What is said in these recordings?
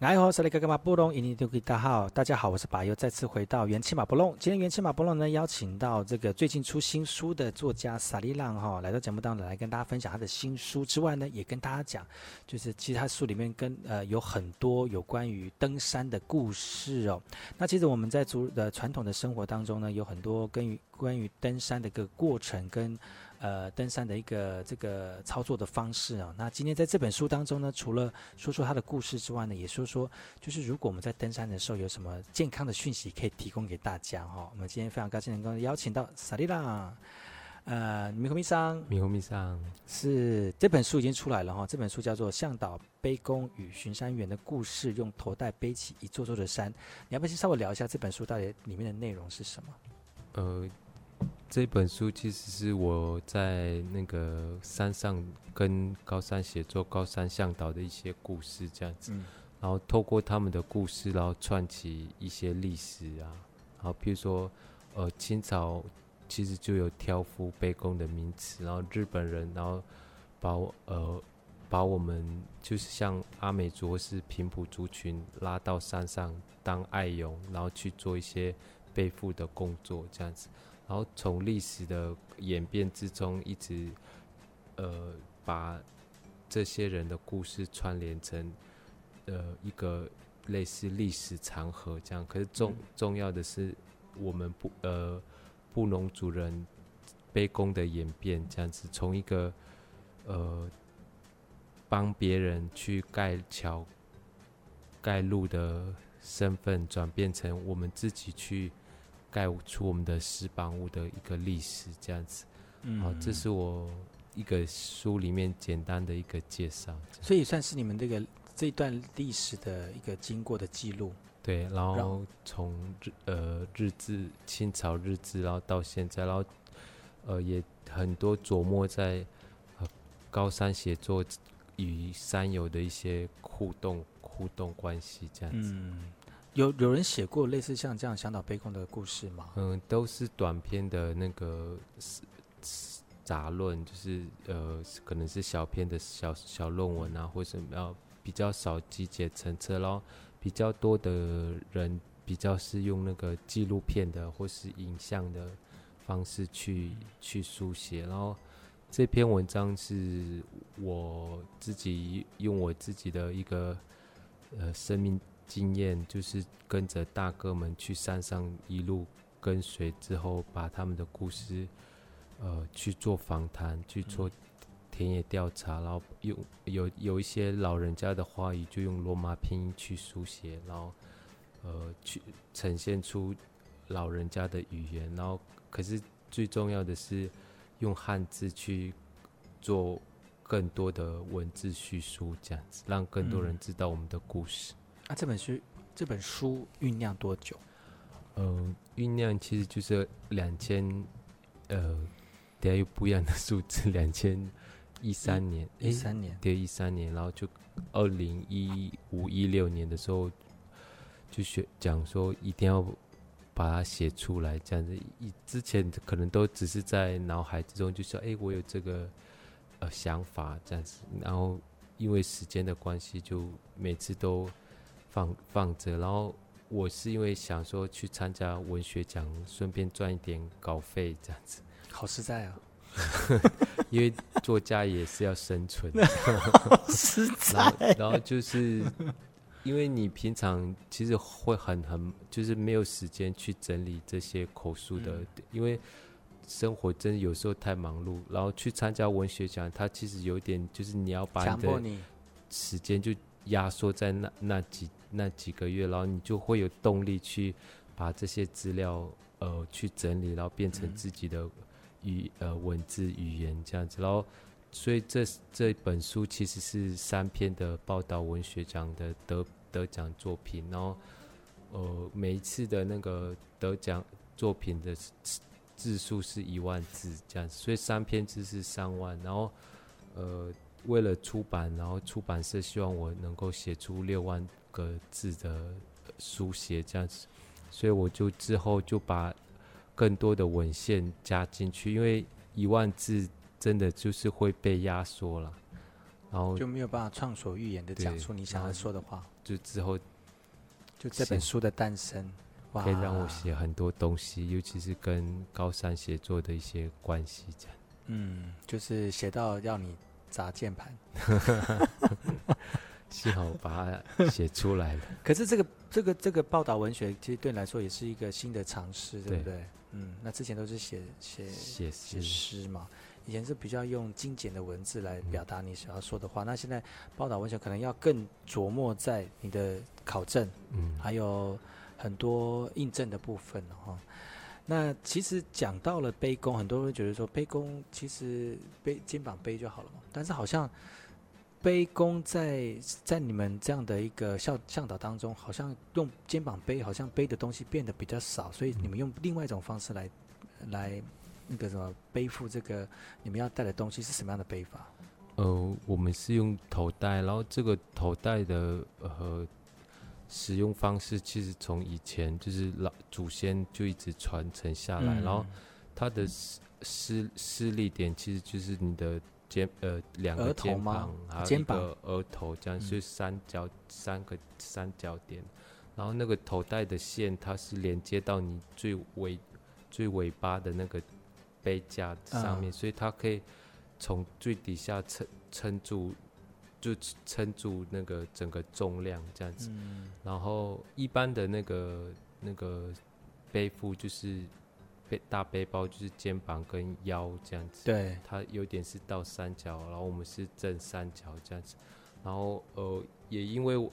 哎吼，是那个马布隆，印尼多吉大号，大家好，我是巴佑，再次回到元气马布隆。今天元气马布隆呢，邀请到这个最近出新书的作家萨利浪哈，来到节目当中来跟大家分享他的新书之外呢，也跟大家讲，就是其实他书里面跟呃有很多有关于登山的故事哦。那其实我们在族的传统的生活当中呢，有很多关于关于登山的个过程跟。呃，登山的一个这个操作的方式啊，那今天在这本书当中呢，除了说说他的故事之外呢，也说说就是如果我们在登山的时候有什么健康的讯息可以提供给大家哈、哦。我们今天非常高兴能够邀请到萨利拉，呃，米红米桑，米红米桑是这本书已经出来了哈、哦，这本书叫做《向导背弓与巡山员的故事》，用头带背起一座座的山。你要不要先稍微聊一下这本书到底里面的内容是什么？呃。这本书其实是我在那个山上跟高山协作、高山向导的一些故事这样子，嗯、然后透过他们的故事，然后串起一些历史啊，然后比如说，呃，清朝其实就有挑夫背工的名词，然后日本人然后把呃把我们就是像阿美族或是平埔族群拉到山上当爱佣，然后去做一些背负的工作这样子。然后从历史的演变之中，一直，呃，把这些人的故事串联成，呃，一个类似历史长河这样。可是重重要的是，我们布呃布农族人卑躬的演变这样子，从一个呃帮别人去盖桥、盖路的身份，转变成我们自己去。盖出我们的石板屋的一个历史，这样子，嗯，好，这是我一个书里面简单的一个介绍，所以算是你们这个这段历史的一个经过的记录。对，然后从日呃日治清朝日治，然后到现在，然后呃也很多琢磨在呃高山协作与山友的一些互动互动关系，这样子。嗯有有人写过类似像这样向导背工的故事吗？嗯，都是短篇的那个杂论，就是呃，可能是小篇的小小论文啊，或者要比较少集结成册，然后比较多的人比较是用那个纪录片的或是影像的方式去去书写，然后这篇文章是我自己用我自己的一个呃生命。经验就是跟着大哥们去山上一路跟随之后，把他们的故事，呃，去做访谈，去做田野调查，然后用有有一些老人家的话语，就用罗马拼音去书写，然后呃，去呈现出老人家的语言，然后可是最重要的是用汉字去做更多的文字叙述，这样子让更多人知道我们的故事。啊，这本书这本书酝酿多久？嗯，酝酿其实就是两千，呃，等下有不一样的数字，两千一三年，一三年，对，一三年，然后就二零一五一六年的时候，就学讲说一定要把它写出来，这样子。以之前可能都只是在脑海之中，就说，哎，我有这个呃想法这样子，然后因为时间的关系，就每次都。放放着，然后我是因为想说去参加文学奖，顺便赚一点稿费，这样子。好实在啊，因为作家也是要生存。实在。然后，然后就是因为你平常其实会很很，就是没有时间去整理这些口述的，嗯、因为生活真的有时候太忙碌。然后去参加文学奖，它其实有点就是你要把你的时间就压缩在那那几。那几个月，然后你就会有动力去把这些资料呃去整理，然后变成自己的语呃文字语言这样子。然后，所以这这本书其实是三篇的报道文学奖的得得奖作品。然后，呃，每一次的那个得奖作品的字数是一万字这样子，所以三篇字是三万。然后，呃，为了出版，然后出版社希望我能够写出六万。个字的书写这样子，所以我就之后就把更多的文献加进去，因为一万字真的就是会被压缩了。然后就没有办法畅所欲言的讲出你想要说的话。就之后，就这本书的诞生，哇，可以让我写很多东西，尤其是跟高山写作的一些关系，这样。嗯，就是写到要你砸键盘，幸好我把它写出来了。可是这个这个这个报道文学，其实对你来说也是一个新的尝试，对不对？对嗯，那之前都是写写写写诗嘛。以前是比较用精简的文字来表达你想要说的话，嗯、那现在报道文学可能要更琢磨在你的考证，嗯，还有很多印证的部分哈。那其实讲到了背弓，很多人会觉得说背弓其实背肩膀背就好了嘛，但是好像背弓在在你们这样的一个向向导当中，好像用肩膀背，好像背的东西变得比较少，所以你们用另外一种方式来来。那个什么背负这个你们要带的东西是什么样的背法？呃，我们是用头带，然后这个头带的呃使用方式，其实从以前就是老祖先就一直传承下来，嗯、然后它的施施施力点其实就是你的肩呃两个肩膀，还有一个额头这样，是三角三个三角点，然后那个头带的线它是连接到你最尾最尾巴的那个。背架上面，所以它可以从最底下撑撑住，就撑住那个整个重量这样子。然后一般的那个那个背负就是背大背包，就是肩膀跟腰这样子。对，它有点是倒三角，然后我们是正三角这样子。然后呃，也因为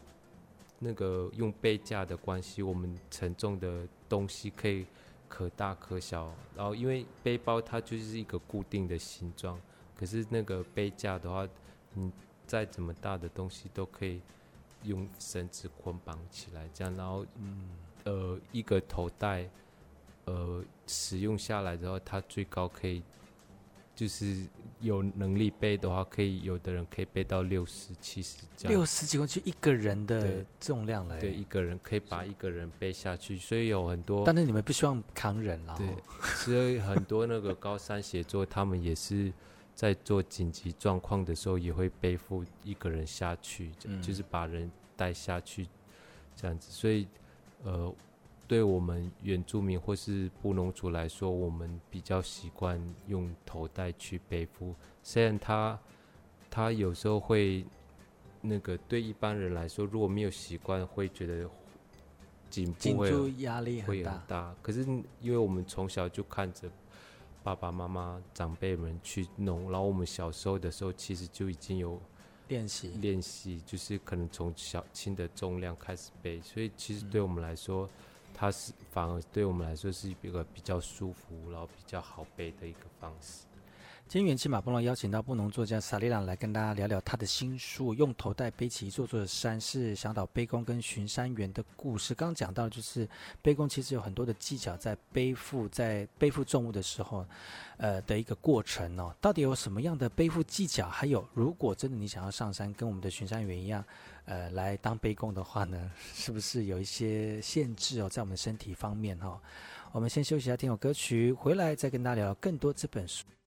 那个用背架的关系，我们沉重的东西可以。可大可小，然后因为背包它就是一个固定的形状，可是那个背架的话，你再怎么大的东西都可以用绳子捆绑起来，这样，然后嗯呃一个头带呃使用下来之后，它最高可以。就是有能力背的话，可以有的人可以背到六十、七十这样。六十几公斤一个人的重量来。对，一个人可以把一个人背下去，所以有很多。但是你们不希望扛人了。对，所以很多那个高山写作，他们也是在做紧急状况的时候，也会背负一个人下去，嗯、就是把人带下去这样子。所以，呃。对我们原住民或是布农族来说，我们比较习惯用头带去背负。虽然他他有时候会那个对一般人来说，如果没有习惯，会觉得颈部会压力会很大。可是因为我们从小就看着爸爸妈妈长辈们去弄，然后我们小时候的时候，其实就已经有练习练习，就是可能从小轻的重量开始背，所以其实对我们来说。嗯它是反而对我们来说是一个比较舒服，然后比较好背的一个方式。今天元气马布隆邀请到布农作家萨利朗来跟大家聊聊他的新书《用头带背起一座座的山》，是想导背弓跟巡山员的故事。刚刚讲到就是背弓其实有很多的技巧，在背负在背负重物的时候，呃的一个过程哦。到底有什么样的背负技巧？还有，如果真的你想要上山，跟我们的巡山员一样。呃，来当背弓的话呢，是不是有一些限制哦？在我们身体方面哈、哦，我们先休息一下，听首歌曲，回来再跟大家聊更多这本书。